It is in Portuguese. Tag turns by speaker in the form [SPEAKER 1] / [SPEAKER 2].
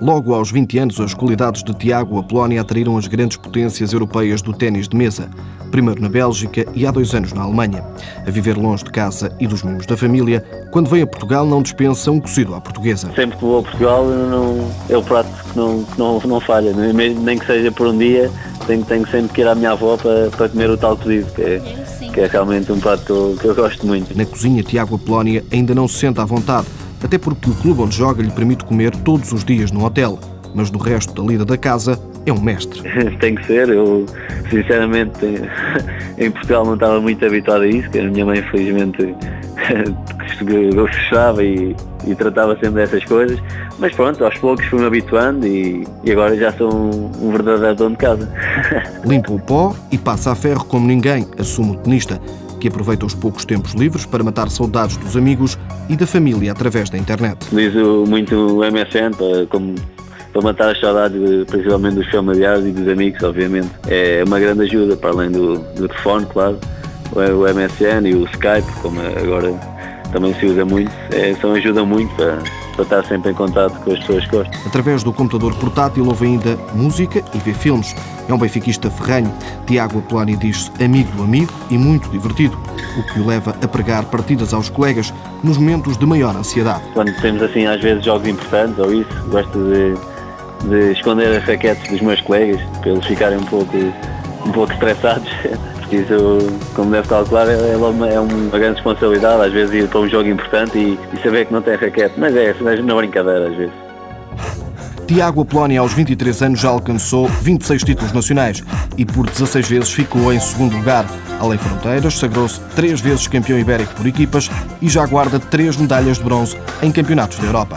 [SPEAKER 1] Logo aos 20 anos, as qualidades de Tiago Apolónia atraíram as grandes potências europeias do ténis de mesa. Primeiro na Bélgica e há dois anos na Alemanha. A viver longe de casa e dos membros da família, quando vem a Portugal não dispensa um cozido à portuguesa.
[SPEAKER 2] Sempre que vou a Portugal não, é o prato que não, que não, não falha, nem que seja por um dia, tenho, tenho sempre que ir à minha avó para, para comer o tal cozido, que é, que é realmente um prato que eu gosto muito.
[SPEAKER 1] Na cozinha, Tiago Apolónia ainda não se sente à vontade até porque o clube onde joga lhe permite comer todos os dias no hotel, mas no resto da lida da casa é um mestre.
[SPEAKER 2] Tem que ser, eu sinceramente em Portugal não estava muito habituado a isso, que a minha mãe infelizmente gostava e, e tratava sempre dessas coisas, mas pronto, aos poucos fui-me habituando e, e, agora já sou um, um verdadeiro dono de casa.
[SPEAKER 1] Limpa o pó e passa a ferro como ninguém, assume o tenista que aproveita os poucos tempos livres para matar saudades dos amigos e da família através da internet.
[SPEAKER 2] Utilizo muito MSN para, como, para matar as saudades, principalmente dos familiares e dos amigos, obviamente. É uma grande ajuda, para além do, do telefone, claro. O MSN e o Skype, como agora também se usa muito, é, são ajudam muito para, para estar sempre em contato com as pessoas que gostam.
[SPEAKER 1] Através do computador portátil ouve ainda música e vê filmes. É um benfiquista ferranho. Tiago Apolónio diz-se amigo do amigo e muito divertido, o que o leva a pregar partidas aos colegas nos momentos de maior ansiedade.
[SPEAKER 2] Quando temos assim às vezes jogos importantes ou isso, gosto de, de esconder as raquetes dos meus colegas para eles ficarem um pouco, um pouco estressados. Isso, como deve calcular, é, é uma, é uma grande responsabilidade, às vezes ir para um jogo importante e, e saber que não tem raquete, mas é, é na brincadeira às vezes.
[SPEAKER 1] Tiago Apolónia, aos 23 anos, já alcançou 26 títulos nacionais e por 16 vezes ficou em segundo lugar. Além fronteiras, sagrou-se três vezes campeão ibérico por equipas e já guarda três medalhas de bronze em campeonatos da Europa.